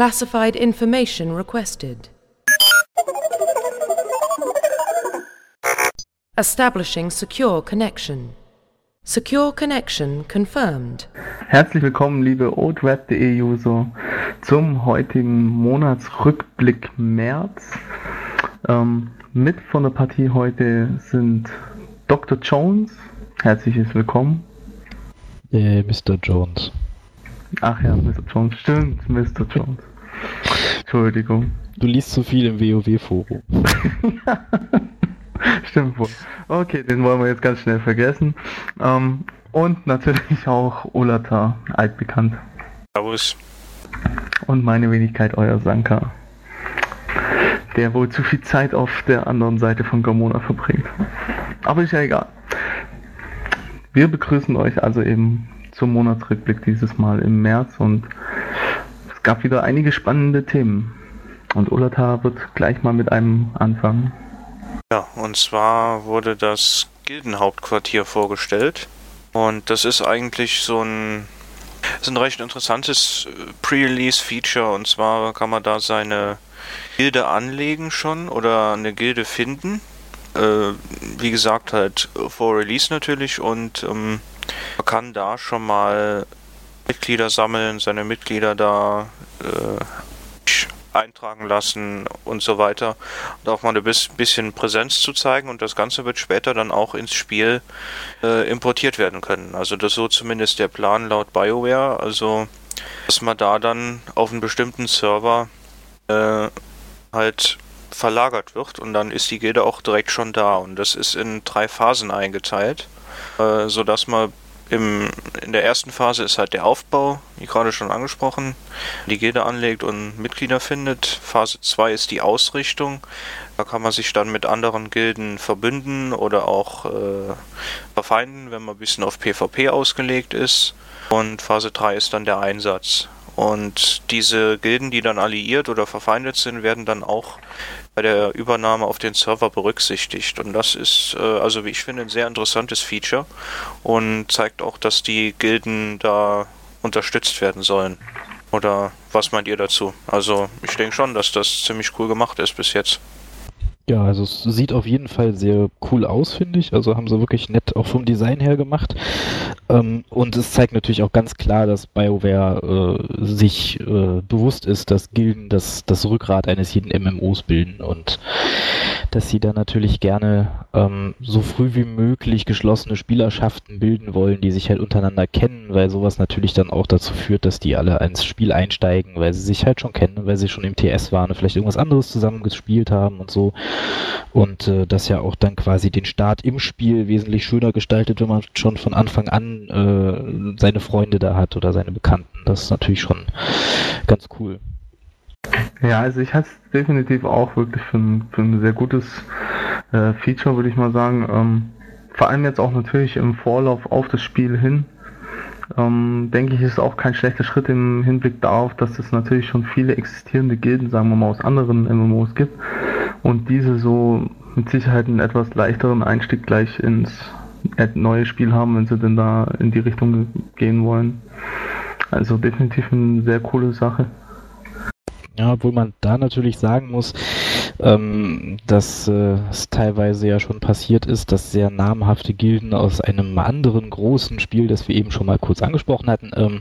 Classified information requested. Establishing secure connection. Secure connection confirmed. Herzlich willkommen, liebe oldweb.de User, zum heutigen Monatsrückblick März. Ähm, mit von der Partie heute sind Dr. Jones. Herzliches Willkommen. Äh, Mr. Jones. Ach ja, Mr. Jones. Stimmt, Mr. Jones. Entschuldigung. Du liest zu viel im WoW-Forum. Stimmt wohl. Okay, den wollen wir jetzt ganz schnell vergessen. Ähm, und natürlich auch Olata, altbekannt. Servus. Und meine Wenigkeit, euer Sanka. Der wohl zu viel Zeit auf der anderen Seite von Gamona verbringt. Aber ist ja egal. Wir begrüßen euch also eben zum Monatsrückblick dieses Mal im März und es gab wieder einige spannende Themen. Und Ulata wird gleich mal mit einem anfangen. Ja, und zwar wurde das Gildenhauptquartier vorgestellt. Und das ist eigentlich so ein, ist ein recht interessantes äh, Pre-Release-Feature. Und zwar kann man da seine Gilde anlegen schon oder eine Gilde finden. Äh, wie gesagt, halt vor Release natürlich. Und ähm, man kann da schon mal Mitglieder sammeln, seine Mitglieder da äh, eintragen lassen und so weiter. Und auch mal ein bisschen Präsenz zu zeigen und das Ganze wird später dann auch ins Spiel äh, importiert werden können. Also das ist so zumindest der Plan laut BioWare, also dass man da dann auf einen bestimmten Server äh, halt verlagert wird und dann ist die Gilde auch direkt schon da. Und das ist in drei Phasen eingeteilt, äh, sodass man im, in der ersten Phase ist halt der Aufbau, wie gerade schon angesprochen, die Gilde anlegt und Mitglieder findet. Phase 2 ist die Ausrichtung. Da kann man sich dann mit anderen Gilden verbünden oder auch äh, verfeinden, wenn man ein bisschen auf PvP ausgelegt ist. Und Phase 3 ist dann der Einsatz. Und diese Gilden, die dann alliiert oder verfeindet sind, werden dann auch bei der Übernahme auf den Server berücksichtigt. Und das ist, äh, also wie ich finde, ein sehr interessantes Feature und zeigt auch, dass die Gilden da unterstützt werden sollen. Oder was meint ihr dazu? Also ich denke schon, dass das ziemlich cool gemacht ist bis jetzt. Ja, also es sieht auf jeden Fall sehr cool aus, finde ich. Also haben sie wirklich nett auch vom Design her gemacht. Ähm, und es zeigt natürlich auch ganz klar, dass BioWare äh, sich äh, bewusst ist, dass Gilden das, das Rückgrat eines jeden MMOs bilden und dass sie da natürlich gerne ähm, so früh wie möglich geschlossene Spielerschaften bilden wollen, die sich halt untereinander kennen, weil sowas natürlich dann auch dazu führt, dass die alle ins Spiel einsteigen, weil sie sich halt schon kennen, weil sie schon im TS waren und vielleicht irgendwas anderes zusammen gespielt haben und so. Und äh, das ja auch dann quasi den Start im Spiel wesentlich schöner gestaltet, wenn man schon von Anfang an äh, seine Freunde da hat oder seine Bekannten. Das ist natürlich schon ganz cool. Ja, also ich halte es definitiv auch wirklich für ein, für ein sehr gutes äh, Feature, würde ich mal sagen. Ähm, vor allem jetzt auch natürlich im Vorlauf auf das Spiel hin. Ähm, denke ich, ist auch kein schlechter Schritt im Hinblick darauf, dass es natürlich schon viele existierende Gilden, sagen wir mal, aus anderen MMOs gibt und diese so mit Sicherheit einen etwas leichteren Einstieg gleich ins neue Spiel haben, wenn sie denn da in die Richtung gehen wollen. Also definitiv eine sehr coole Sache. Ja, obwohl man da natürlich sagen muss, ähm, dass äh, es teilweise ja schon passiert ist, dass sehr namhafte Gilden aus einem anderen großen Spiel, das wir eben schon mal kurz angesprochen hatten, ähm,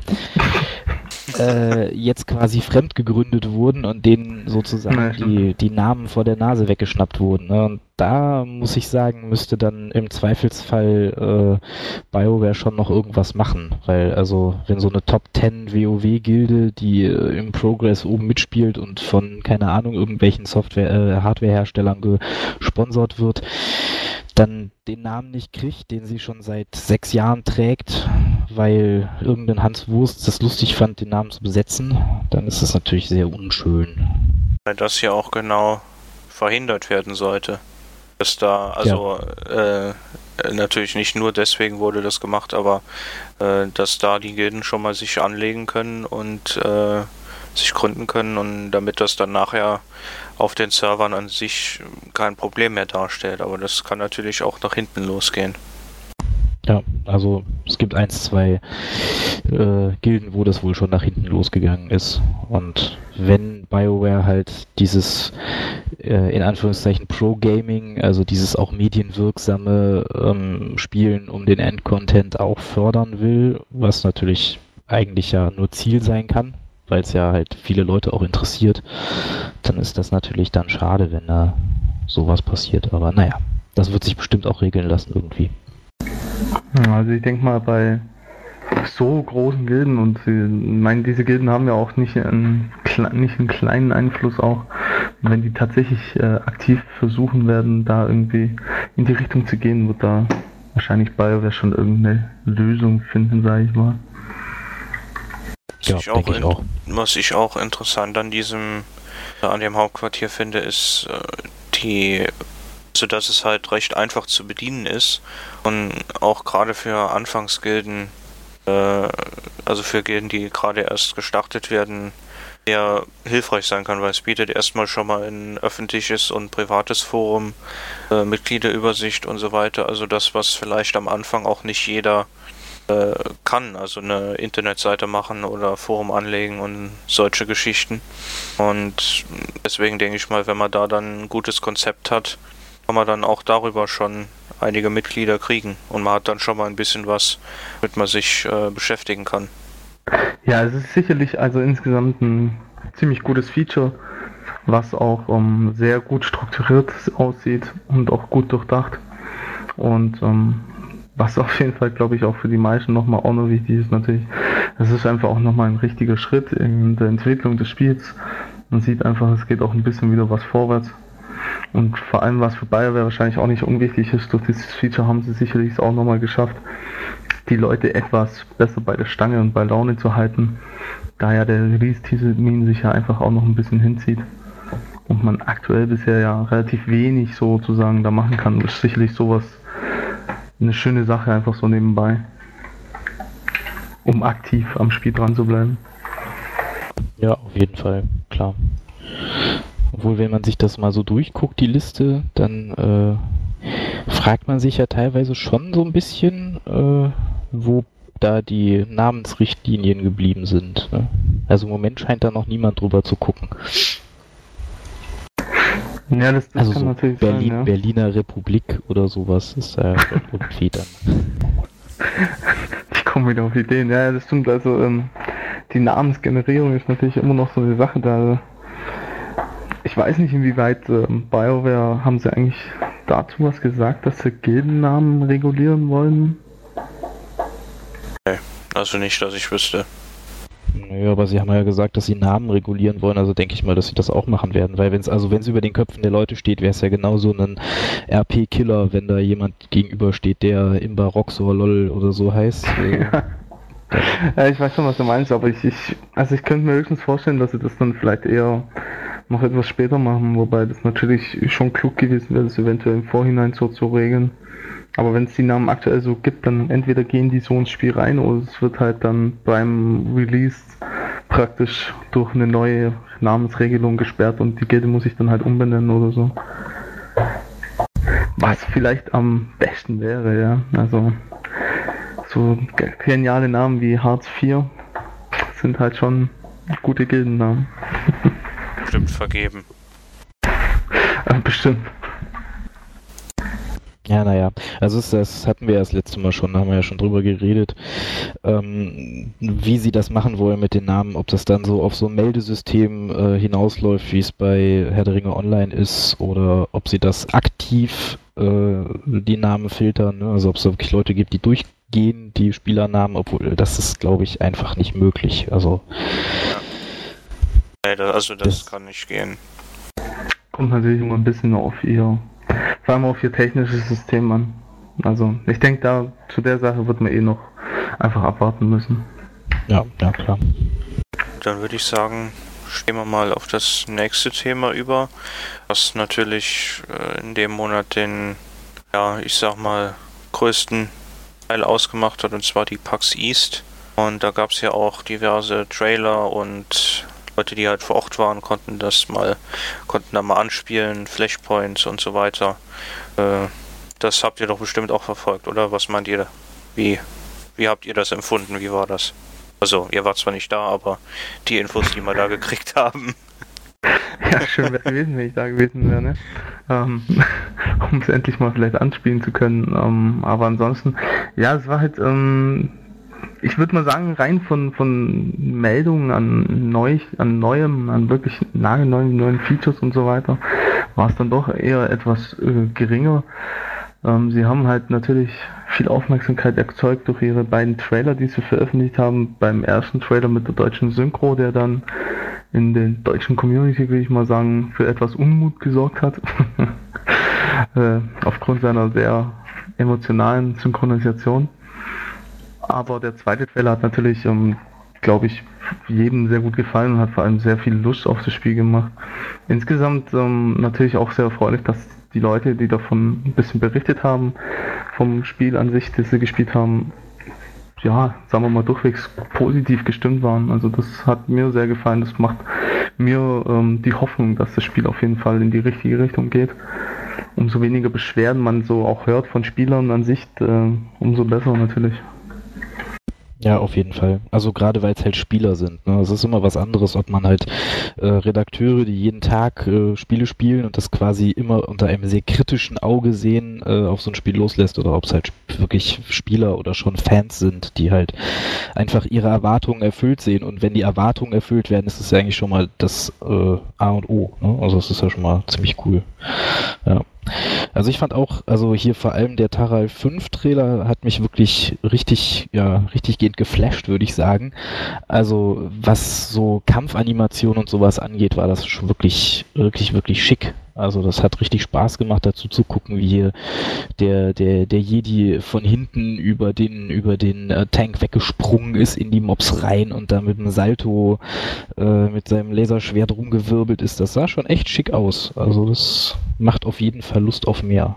äh, jetzt quasi fremd gegründet wurden und denen sozusagen die, die Namen vor der Nase weggeschnappt wurden. Ne? Und da muss ich sagen, müsste dann im Zweifelsfall äh, BioWare schon noch irgendwas machen. Weil also, wenn so eine Top 10 WoW-Gilde, die äh, im Progress oben mitspielt und von, keine Ahnung, irgendwelchen Software, äh, Hardware-Herstellern gesponsert wird, dann den Namen nicht kriegt, den sie schon seit sechs Jahren trägt, weil irgendein Hans Wurst das lustig fand, den Namen zu besetzen, dann ist das natürlich sehr unschön. Weil das ja auch genau verhindert werden sollte. Dass da, also ja. äh, natürlich nicht nur deswegen wurde das gemacht, aber äh, dass da die Gilden schon mal sich anlegen können und äh, sich gründen können und damit das dann nachher auf den Servern an sich kein Problem mehr darstellt. Aber das kann natürlich auch nach hinten losgehen. Ja, also es gibt eins, zwei äh, Gilden, wo das wohl schon nach hinten losgegangen ist. Und wenn BioWare halt dieses äh, in Anführungszeichen Pro-Gaming, also dieses auch medienwirksame ähm, Spielen um den Endcontent auch fördern will, was natürlich eigentlich ja nur Ziel sein kann, weil es ja halt viele Leute auch interessiert, dann ist das natürlich dann schade, wenn da sowas passiert. Aber naja, das wird sich bestimmt auch regeln lassen irgendwie. Also ich denke mal bei so großen Gilden und ich meine, diese Gilden haben ja auch nicht einen, nicht einen kleinen Einfluss auch, wenn die tatsächlich äh, aktiv versuchen werden, da irgendwie in die Richtung zu gehen, wird da wahrscheinlich BioWare schon irgendeine Lösung finden, sage ich mal. Ja, ich auch ich auch. Was ich auch interessant an diesem, an dem Hauptquartier finde, ist äh, die sodass es halt recht einfach zu bedienen ist und auch gerade für Anfangsgilden, äh, also für Gilden, die gerade erst gestartet werden, sehr hilfreich sein kann, weil es bietet erstmal schon mal ein öffentliches und privates Forum, äh, Mitgliederübersicht und so weiter. Also das, was vielleicht am Anfang auch nicht jeder kann, also eine Internetseite machen oder Forum anlegen und solche Geschichten. Und deswegen denke ich mal, wenn man da dann ein gutes Konzept hat, kann man dann auch darüber schon einige Mitglieder kriegen und man hat dann schon mal ein bisschen was, mit man sich äh, beschäftigen kann. Ja, es ist sicherlich also insgesamt ein ziemlich gutes Feature, was auch um, ähm, sehr gut strukturiert aussieht und auch gut durchdacht. Und um, ähm, was auf jeden Fall, glaube ich, auch für die meisten nochmal auch noch wichtig ist, natürlich, es ist einfach auch nochmal ein richtiger Schritt in der Entwicklung des Spiels. Man sieht einfach, es geht auch ein bisschen wieder was vorwärts. Und vor allem, was für BioWare wahrscheinlich auch nicht unwichtig ist, durch dieses Feature haben sie sicherlich auch nochmal geschafft, die Leute etwas besser bei der Stange und bei Laune zu halten, da ja der Release-Termin sich ja einfach auch noch ein bisschen hinzieht. Und man aktuell bisher ja relativ wenig sozusagen da machen kann, ist sicherlich sowas eine schöne Sache einfach so nebenbei, um aktiv am Spiel dran zu bleiben. Ja, auf jeden Fall, klar. Obwohl, wenn man sich das mal so durchguckt, die Liste, dann äh, fragt man sich ja teilweise schon so ein bisschen, äh, wo da die Namensrichtlinien geblieben sind. Ne? Also im Moment scheint da noch niemand drüber zu gucken. Ja, das, das also kann so natürlich Berlin, sein, ja. Berliner Republik oder sowas ist da irgendwie dann. Ich komme wieder auf Ideen. Ja, das stimmt. Also ähm, die Namensgenerierung ist natürlich immer noch so eine Sache. Da ich weiß nicht, inwieweit ähm, BioWare haben sie eigentlich dazu was gesagt, dass sie Gildennamen regulieren wollen? Nee, also nicht, dass ich wüsste. Naja, aber sie haben ja gesagt, dass sie Namen regulieren wollen, also denke ich mal, dass sie das auch machen werden, weil wenn es also wenn es über den Köpfen der Leute steht, wäre es ja genauso ein RP-Killer, wenn da jemand gegenübersteht, der im Barock so lol oder so heißt. ja. ja, ich weiß schon, was du meinst, aber ich, ich also ich könnte mir höchstens vorstellen, dass sie das dann vielleicht eher noch etwas später machen, wobei das natürlich schon klug gewesen wäre, das eventuell im Vorhinein so zu regeln. Aber wenn es die Namen aktuell so gibt, dann entweder gehen die so ins Spiel rein oder es wird halt dann beim Release praktisch durch eine neue Namensregelung gesperrt und die Gilde muss sich dann halt umbenennen oder so. Was vielleicht am besten wäre, ja. Also so geniale Namen wie Hartz IV sind halt schon gute Gildennamen. bestimmt vergeben. Bestimmt. Ja, naja, also das, das hatten wir ja das letzte Mal schon, da haben wir ja schon drüber geredet, ähm, wie sie das machen wollen mit den Namen, ob das dann so auf so ein Meldesystem äh, hinausläuft, wie es bei Herr der Ringe Online ist, oder ob sie das aktiv äh, die Namen filtern, ne? also ob es wirklich Leute gibt, die durchgehen, die Spielernamen, obwohl das ist, glaube ich, einfach nicht möglich. Also ja. Also das, das kann nicht gehen. Kommt natürlich immer ein bisschen auf ihr, vor allem auf ihr technisches System an. Also ich denke, da zu der Sache wird man eh noch einfach abwarten müssen. Ja, ja klar. Dann würde ich sagen, stehen wir mal auf das nächste Thema über, was natürlich äh, in dem Monat den, ja, ich sag mal, größten Teil ausgemacht hat, und zwar die PAX East. Und da gab es ja auch diverse Trailer und Leute, die halt vor Ort waren, konnten das mal, konnten da mal anspielen, Flashpoints und so weiter. Äh, das habt ihr doch bestimmt auch verfolgt, oder? Was meint ihr? Wie, wie habt ihr das empfunden? Wie war das? Also, ihr wart zwar nicht da, aber die Infos, die wir da gekriegt haben. Ja, schön wäre gewesen, wenn ich da gewesen wäre, ne? ähm, um es endlich mal vielleicht anspielen zu können. Ähm, aber ansonsten, ja, es war halt, ähm, ich würde mal sagen, rein von, von Meldungen an, neu, an neuem, an wirklich nagelneuen neuen Features und so weiter, war es dann doch eher etwas äh, geringer. Ähm, sie haben halt natürlich viel Aufmerksamkeit erzeugt durch ihre beiden Trailer, die sie veröffentlicht haben. Beim ersten Trailer mit der deutschen Synchro, der dann in der deutschen Community, will ich mal sagen, für etwas Unmut gesorgt hat. äh, aufgrund seiner sehr emotionalen Synchronisation. Aber der zweite Trailer hat natürlich, ähm, glaube ich, jedem sehr gut gefallen und hat vor allem sehr viel Lust auf das Spiel gemacht. Insgesamt ähm, natürlich auch sehr erfreulich, dass die Leute, die davon ein bisschen berichtet haben, vom Spiel an sich, das sie gespielt haben, ja, sagen wir mal, durchwegs positiv gestimmt waren. Also das hat mir sehr gefallen. Das macht mir ähm, die Hoffnung, dass das Spiel auf jeden Fall in die richtige Richtung geht. Umso weniger Beschwerden man so auch hört von Spielern an sich, äh, umso besser natürlich. Ja, auf jeden Fall. Also gerade weil es halt Spieler sind. Ne? Es ist immer was anderes, ob man halt äh, Redakteure, die jeden Tag äh, Spiele spielen und das quasi immer unter einem sehr kritischen Auge sehen, äh, auf so ein Spiel loslässt oder ob es halt wirklich Spieler oder schon Fans sind, die halt einfach ihre Erwartungen erfüllt sehen. Und wenn die Erwartungen erfüllt werden, ist es ja eigentlich schon mal das äh, A und O. Ne? Also es ist ja schon mal ziemlich cool. Ja. Also ich fand auch, also hier vor allem der Taral 5 Trailer hat mich wirklich richtig, ja, richtig gehend geflasht, würde ich sagen. Also was so Kampfanimation und sowas angeht, war das schon wirklich, wirklich, wirklich schick. Also das hat richtig Spaß gemacht, dazu zu gucken, wie hier der, der, der Jedi von hinten über den, über den äh, Tank weggesprungen ist in die Mobs rein und da mit einem Salto äh, mit seinem Laserschwert rumgewirbelt ist. Das sah schon echt schick aus. Also das macht auf jeden Fall Lust auf mehr.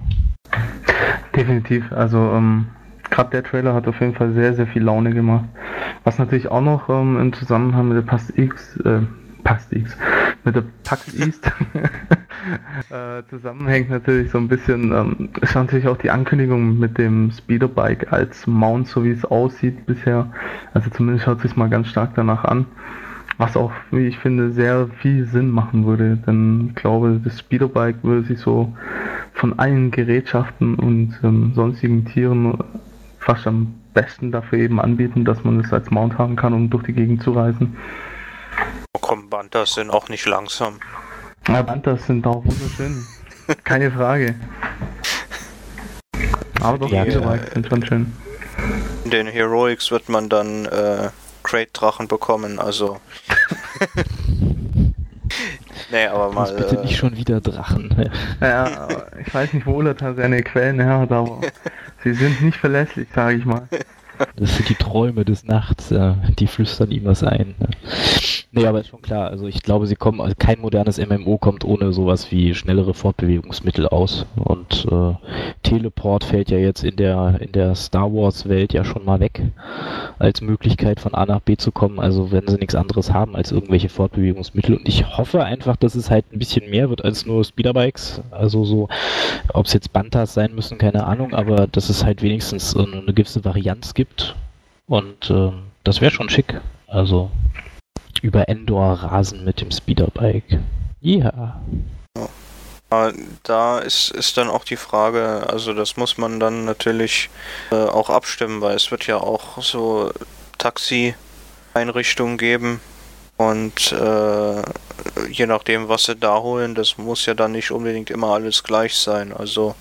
Definitiv. Also ähm, gerade der Trailer hat auf jeden Fall sehr, sehr viel Laune gemacht. Was natürlich auch noch ähm, im Zusammenhang mit der Pass X, äh, Pass X, mit der PAX East äh, zusammenhängt natürlich so ein bisschen, ähm, ist natürlich auch die Ankündigung mit dem Speederbike als Mount, so wie es aussieht bisher. Also zumindest hört sich mal ganz stark danach an. Was auch, wie ich finde, sehr viel Sinn machen würde, denn ich glaube, das Speederbike würde sich so von allen Gerätschaften und ähm, sonstigen Tieren fast am besten dafür eben anbieten, dass man es als Mount haben kann, um durch die Gegend zu reisen. Oh komm, Bantas sind auch nicht langsam. Ja, Bantas sind auch wunderschön. Keine Frage. Aber doch, Ja, viele klar. Bikes sind schon schön. In den Heroics wird man dann äh, Crate-Drachen bekommen, also. nee, aber mal. Bloß bitte äh, nicht schon wieder Drachen. Ja, ich weiß nicht, wo Ulata seine Quellen her hat, aber sie sind nicht verlässlich, sage ich mal. Das sind die Träume des Nachts, ja. die flüstern ihm was ein. Ne? Nee, aber ist schon klar. Also ich glaube, sie kommen, also kein modernes MMO kommt ohne sowas wie schnellere Fortbewegungsmittel aus. Und äh, Teleport fällt ja jetzt in der in der Star Wars Welt ja schon mal weg als Möglichkeit von A nach B zu kommen. Also wenn sie nichts anderes haben als irgendwelche Fortbewegungsmittel. Und ich hoffe einfach, dass es halt ein bisschen mehr wird als nur Speederbikes. Also so, ob es jetzt Bantas sein müssen, keine Ahnung, aber dass es halt wenigstens eine gewisse Varianz gibt. Und ähm, das wäre schon schick. Also über Endor rasen mit dem Speederbike. Ja. äh, da ist, ist dann auch die Frage, also das muss man dann natürlich äh, auch abstimmen, weil es wird ja auch so Taxi-Einrichtungen geben. Und äh, je nachdem, was sie da holen, das muss ja dann nicht unbedingt immer alles gleich sein. Also,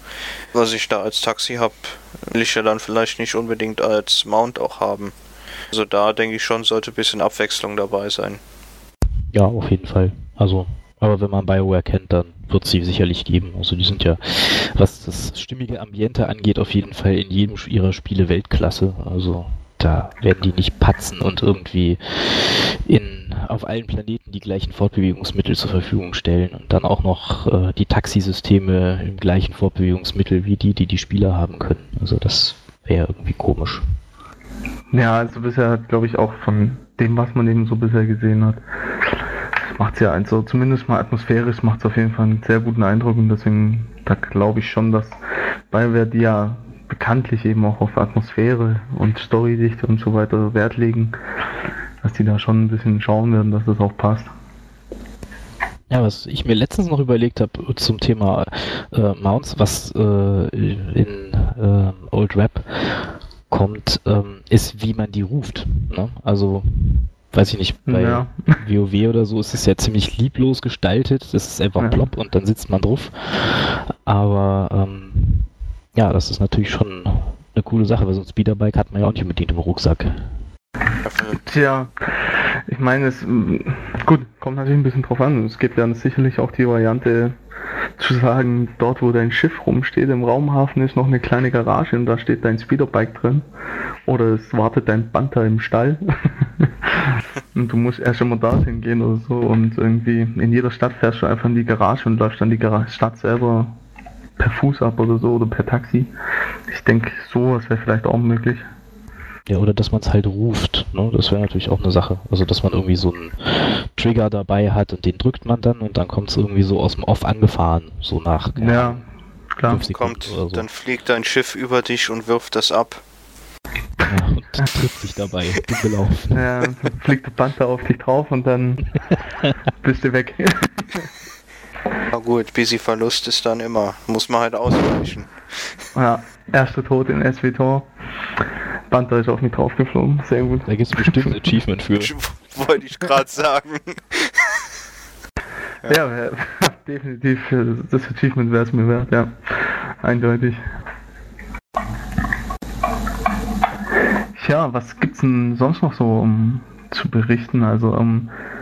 was ich da als Taxi habe, will ich ja dann vielleicht nicht unbedingt als Mount auch haben. Also da denke ich schon, sollte ein bisschen Abwechslung dabei sein. Ja, auf jeden Fall. Also, aber wenn man BioWare kennt, dann wird sie sicherlich geben. Also die sind ja, was das stimmige Ambiente angeht, auf jeden Fall in jedem ihrer Spiele Weltklasse. Also da werden die nicht patzen und irgendwie in, auf allen Planeten die gleichen Fortbewegungsmittel zur Verfügung stellen und dann auch noch äh, die Taxisysteme im gleichen Fortbewegungsmittel wie die, die die Spieler haben können. Also das wäre irgendwie komisch. Ja, also bisher hat, glaube ich, auch von dem, was man eben so bisher gesehen hat, macht es ja also zumindest mal atmosphärisch macht es auf jeden Fall einen sehr guten Eindruck und deswegen, da glaube ich schon, dass BioWare die ja bekanntlich eben auch auf Atmosphäre und Storydichte und so weiter Wert legen, dass die da schon ein bisschen schauen werden, dass das auch passt. Ja, was ich mir letztens noch überlegt habe zum Thema äh, Mounts, was äh, in äh, Old Rap kommt, ähm, ist, wie man die ruft. Ne? Also, weiß ich nicht, bei Ja. WoW oder so ist es ja ziemlich lieblos gestaltet. Das ist einfach Ja. plopp und dann sitzt man drauf. Aber ähm, ja, das ist natürlich schon eine coole Sache, weil so ein Speederbike hat man ja auch nicht unbedingt im Rucksack. Tja, ich meine, es gut, kommt natürlich ein bisschen drauf an. Es gibt ja sicherlich auch die Variante zu sagen, dort wo dein Schiff rumsteht im Raumhafen ist noch eine kleine Garage und da steht dein Speederbike drin. Oder es wartet dein Panther im Stall. und du musst erst einmal dorthin gehen oder so und irgendwie in jeder Stadt fährst du einfach in die Garage und läufst dann die Gara Stadt selber per Fuß ab oder so oder per Taxi. Ich denke, sowas wäre vielleicht auch möglich. Ja, oder dass man es halt ruft. Ne? Das wäre natürlich auch eine Sache. Also, dass man irgendwie so einen Trigger dabei hat und den drückt man dann und dann kommt es irgendwie so aus dem Off angefahren. So nach Ja, Ahnung, klar. kommt, so. dann fliegt dein Schiff über dich und wirft das ab. Ja, und trifft sich dabei. Dumm gelaufen. Ja, dann fliegt der Panther auf dich drauf und dann bist du weg. Na gut, busy Verlust ist dann immer. Muss man halt ausweichen. ja, erster Tod in SWTOR. Panther ist auf mich draufgeflogen. Sehr gut. Da gibt es bestimmt ein Achievement für. Wollte ich gerade sagen. Ja, wär, definitiv. äh, Das Achievement wäre es mir wert, ja. Eindeutig. Tja, was gibt's denn sonst noch so um, zu berichten? Also, ähm, s-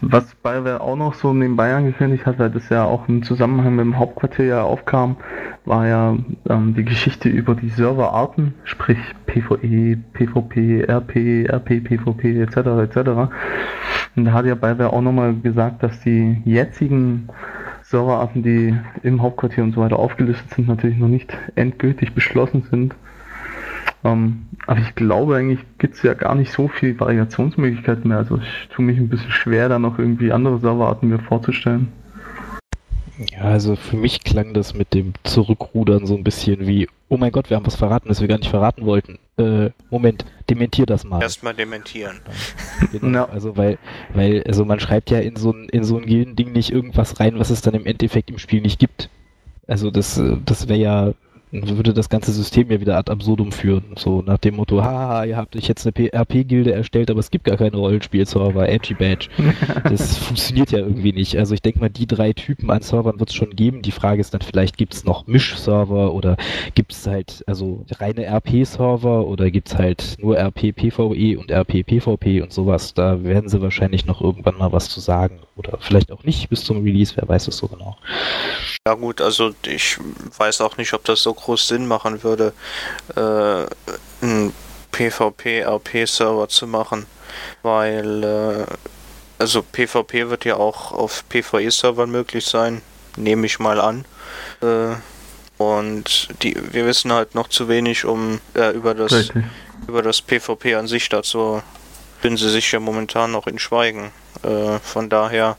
was BioWare auch noch so nebenbei angekündigt hat, weil das ja auch im Zusammenhang mit dem Hauptquartier ja aufkam, war ja ähm, die Geschichte über die Serverarten, sprich PvE, PvP, RP, RP, PvP etc. etc. Und da hat ja BioWare auch nochmal gesagt, dass die jetzigen Serverarten, die im Hauptquartier und so weiter aufgelistet sind, natürlich noch nicht endgültig beschlossen sind. Ähm, aber ich glaube, eigentlich gibt es ja gar nicht so viel Variationsmöglichkeiten mehr. Also ich tue mich ein bisschen schwer, da noch irgendwie andere Serverarten mir vorzustellen. Ja, also für mich klang das mit dem Zurückrudern so ein bisschen wie, oh mein Gott, wir haben was verraten, das wir gar nicht verraten wollten. Äh, Moment, dementier das mal. Erstmal dementieren. Genau, Ja. Also weil, weil, also man schreibt ja in so ein, in so ein Gildending nicht irgendwas rein, was es dann im Endeffekt im Spiel nicht gibt. Also das, äh, das wäre ja, würde das ganze System ja wieder ad absurdum führen. So nach dem Motto, haha, ihr habt euch jetzt eine RP-Gilde erstellt, aber es gibt gar keine Rollenspiel-Server, Edgy Badge. Das funktioniert ja irgendwie nicht. Also ich denke mal, die drei Typen an Servern wird es schon geben. Die Frage ist dann vielleicht, gibt es noch Misch-Server oder gibt es halt also reine RP-Server oder gibt es halt nur RP-PvE und RP-PvP und sowas. Da werden sie wahrscheinlich noch irgendwann mal was zu sagen. Oder vielleicht auch nicht bis zum Release, wer weiß es so genau. Ja gut, also ich weiß auch nicht, ob das so groß Sinn machen würde, äh, einen PvP-RP-Server zu machen, weil äh, also PvP wird ja auch auf PvE-Servern möglich sein, nehme ich mal an. Äh, und die, wir wissen halt noch zu wenig um äh, über das Richtig. über das PvP an sich dazu bin sie sich ja momentan noch in Schweigen. Äh, von daher,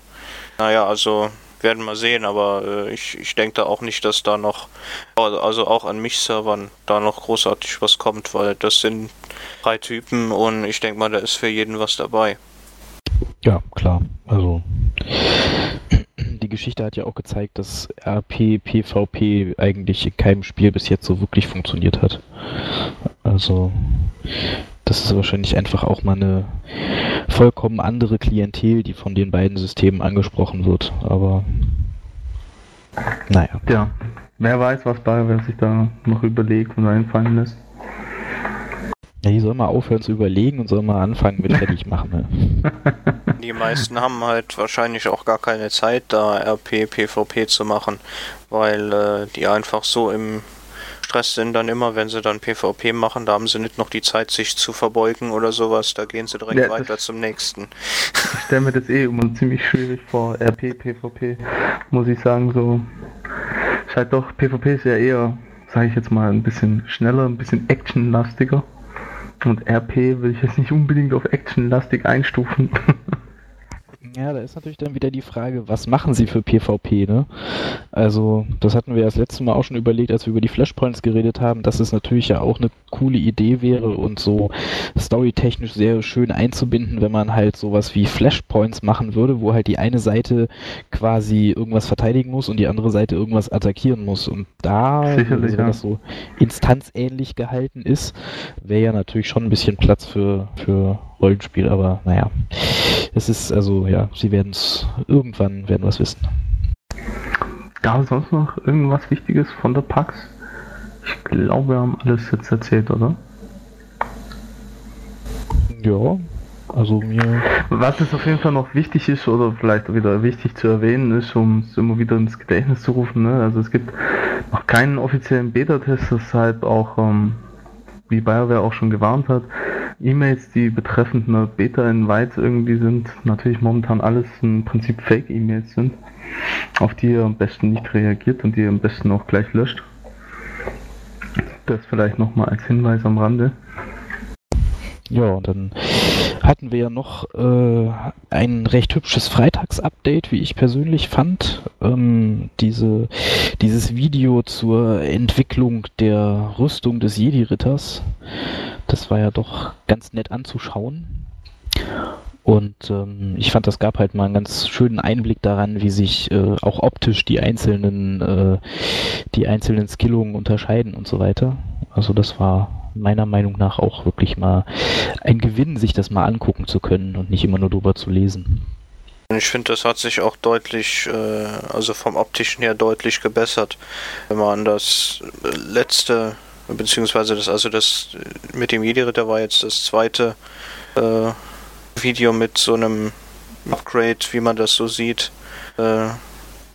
naja, also werden wir sehen, aber äh, ich, ich denke da auch nicht, dass da noch, also also auch an mich Servern da noch großartig was kommt, weil das sind drei Typen und ich denke mal, da ist für jeden was dabei. Ja, klar. Also die Geschichte hat ja auch gezeigt, dass RP, PvP eigentlich in keinem Spiel bis jetzt so wirklich funktioniert hat. Also das ist wahrscheinlich einfach auch mal eine vollkommen andere Klientel, die von den beiden Systemen angesprochen wird. Aber naja. Ja, wer weiß, was BioWare sich da noch überlegt und einfallen lässt. Ja, die soll mal aufhören zu überlegen und soll mal anfangen mit fertig machen. Ne? Die meisten haben halt wahrscheinlich auch gar keine Zeit, da RP, PvP zu machen, weil äh, die einfach so im Stress sind dann immer, wenn sie dann PvP machen, da haben sie nicht noch die Zeit, sich zu verbeugen oder sowas, da gehen sie direkt Ja, weiter zum nächsten. Ich stelle mir das eh immer ziemlich schwierig vor, RP, PvP, muss ich sagen, so. Ist halt doch, PvP ist ja eher, sage ich jetzt mal, ein bisschen schneller, ein bisschen actionlastiger. Und RP will ich jetzt nicht unbedingt auf actionlastig einstufen. Ja, da ist natürlich dann wieder die Frage, was machen sie für PvP, ne? Also, das hatten wir das letzte Mal auch schon überlegt, als wir über die Flashpoints geredet haben, dass es natürlich ja auch eine coole Idee wäre und so storytechnisch sehr schön einzubinden, wenn man halt sowas wie Flashpoints machen würde, wo halt die eine Seite quasi irgendwas verteidigen muss und die andere Seite irgendwas attackieren muss. Und da, wenn ja. das so instanzähnlich gehalten ist, wäre ja natürlich schon ein bisschen Platz für, für Rollenspiel, aber naja. Es ist also, ja, sie werden es irgendwann werden was wissen. Gab es sonst noch irgendwas Wichtiges von der PAX? Ich glaube, wir haben alles jetzt erzählt, oder? Ja, also mir. Was es auf jeden Fall noch wichtig ist, oder vielleicht wieder wichtig zu erwähnen ist, um es immer wieder ins Gedächtnis zu rufen, ne? also es gibt noch keinen offiziellen Beta-Test, deshalb auch, ähm, wie BioWare auch schon gewarnt hat, E-Mails, die betreffend einer Beta-Invite irgendwie sind, natürlich momentan alles im Prinzip Fake-E-Mails sind, auf die ihr am besten nicht reagiert und die ihr am besten auch gleich löscht. Das vielleicht nochmal als Hinweis am Rande. Ja, und dann hatten wir ja noch äh, ein recht hübsches Freitags-Update, wie ich persönlich fand. Ähm, diese, dieses Video zur Entwicklung der Rüstung des Jedi-Ritters. Das war ja doch ganz nett anzuschauen. Und ähm, ich fand, das gab halt mal einen ganz schönen Einblick daran, wie sich äh, auch optisch die einzelnen, äh, die einzelnen Skillungen unterscheiden und so weiter. Also das war meiner Meinung nach auch wirklich mal ein Gewinn, sich das mal angucken zu können und nicht immer nur drüber zu lesen. Ich finde, das hat sich auch deutlich, äh, also vom optischen her deutlich gebessert. Wenn man an das letzte, beziehungsweise das, also das mit dem Jedi-Ritter war jetzt das zweite äh, Video mit so einem Upgrade, wie man das so sieht, äh,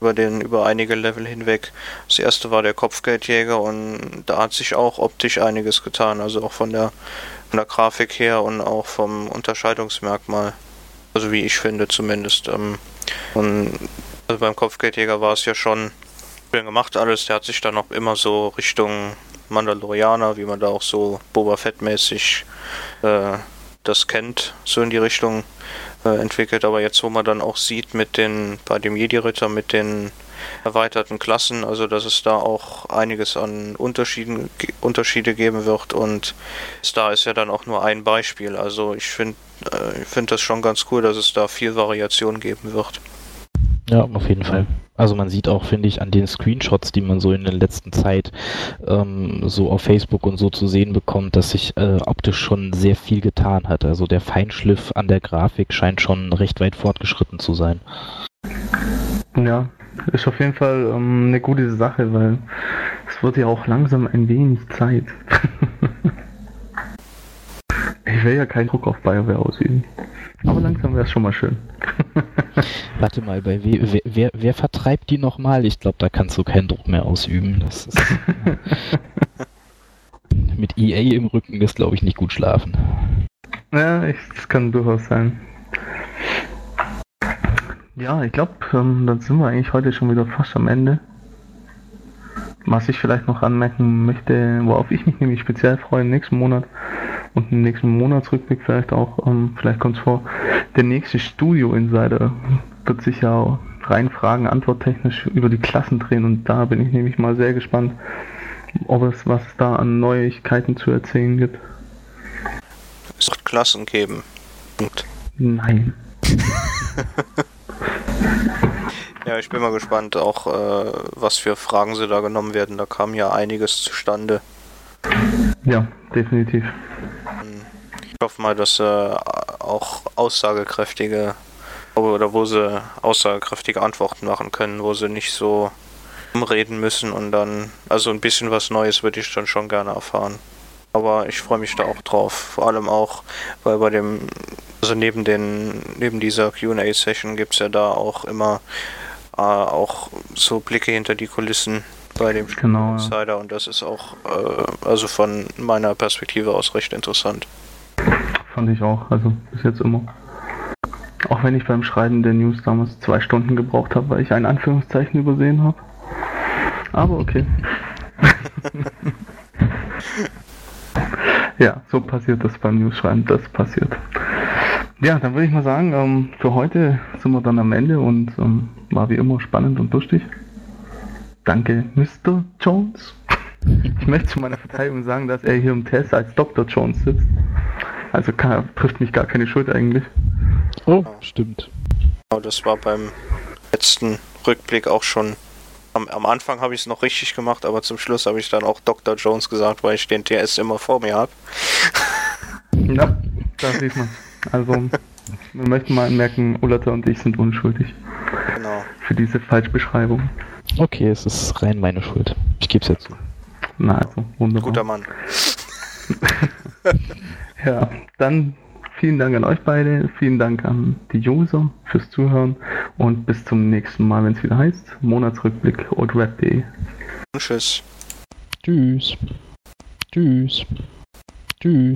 über den über einige Level hinweg. Das erste war der Kopfgeldjäger und da hat sich auch optisch einiges getan, also auch von der von der Grafik her und auch vom Unterscheidungsmerkmal. Also wie ich finde zumindest. Ähm, und also beim Kopfgeldjäger war es ja schon schön gemacht alles. Der hat sich dann auch immer so Richtung Mandalorianer, wie man da auch so Boba Fett-mäßig äh, das kennt, so in die Richtung äh, entwickelt. Aber jetzt, wo man dann auch sieht mit den, bei dem Jedi-Ritter mit den erweiterten Klassen, also dass es da auch einiges an Unterschieden, Unterschiede geben wird und Star ist ja dann auch nur ein Beispiel. Also ich finde äh, ich finde das schon ganz cool, dass es da viel Variation geben wird. Ja, auf jeden Fall. Also man sieht auch, finde ich, an den Screenshots, die man so in der letzten Zeit ähm, so auf Facebook und so zu sehen bekommt, dass sich äh, optisch schon sehr viel getan hat. Also der Feinschliff an der Grafik scheint schon recht weit fortgeschritten zu sein. Ja, ist auf jeden Fall ähm, eine gute Sache, weil es wird ja auch langsam ein wenig Zeit. ich will ja keinen Druck auf BioWare ausüben. Aber langsam wäre es schon mal schön. Warte mal, bei we, wer, wer, wer vertreibt die nochmal? Ich glaube, da kannst du keinen Druck mehr ausüben. Das ist, mit EA im Rücken ist, glaube ich, nicht gut schlafen. Ja, ich, das kann durchaus sein. Ja, ich glaube, ähm, dann sind wir eigentlich heute schon wieder fast am Ende. Was ich vielleicht noch anmerken möchte, worauf ich mich nämlich speziell freue im nächsten Monat und im nächsten Monatsrückblick vielleicht auch, ähm, vielleicht kommt es vor, der nächste Studio Insider wird sich ja rein Fragen, antworttechnisch über die Klassen drehen und da bin ich nämlich mal sehr gespannt, ob es was da an Neuigkeiten zu erzählen gibt. Es wird Klassen geben. Punkt. Nein. Ja, ich bin mal gespannt, auch äh, was für Fragen sie da genommen werden. Da kam ja einiges zustande. Ja, definitiv. Ich hoffe mal, dass äh, auch aussagekräftige oder wo sie aussagekräftige Antworten machen können, wo sie nicht so umreden müssen und dann, also ein bisschen was Neues würde ich dann schon gerne erfahren. Aber ich freue mich da auch drauf. Vor allem auch, weil bei dem, also neben den, neben dieser QA-Session gibt es ja da auch immer äh, auch so Blicke hinter die Kulissen bei dem Genau, ja. Insider und das ist auch, äh, also von meiner Perspektive aus recht interessant. Fand ich auch, also bis jetzt immer. Auch wenn ich beim Schreiben der News damals zwei Stunden gebraucht habe, weil ich ein Anführungszeichen übersehen habe. Aber okay. ja, so passiert das beim News-Schreiben, das passiert. Ja, dann würde ich mal sagen, ähm, für heute sind wir dann am Ende und ähm, war wie immer spannend und lustig. Danke, Mr. Jones. Ich möchte zu meiner Verteidigung sagen, dass er hier im Test als Dr. Jones sitzt. Also kann, trifft mich gar keine Schuld eigentlich. Oh, stimmt. Genau, das war beim letzten Rückblick auch schon. Am, am Anfang habe ich es noch richtig gemacht, aber zum Schluss habe ich dann auch Dr. Jones gesagt, weil ich den TS immer vor mir habe. Ja, da sieht man. Also, wir möchten mal anmerken, Ullata und ich sind unschuldig Genau. für diese Falschbeschreibung. Okay, es ist rein meine Schuld. Ich gebe es ja zu. Na, also, wunderbar. Guter Mann. Ja, dann vielen Dank an euch beide, vielen Dank an die User fürs Zuhören und bis zum nächsten Mal, wenn es wieder heißt, Monatsrückblick. Und tschüss. Tschüss. Tschüss. Tschüss.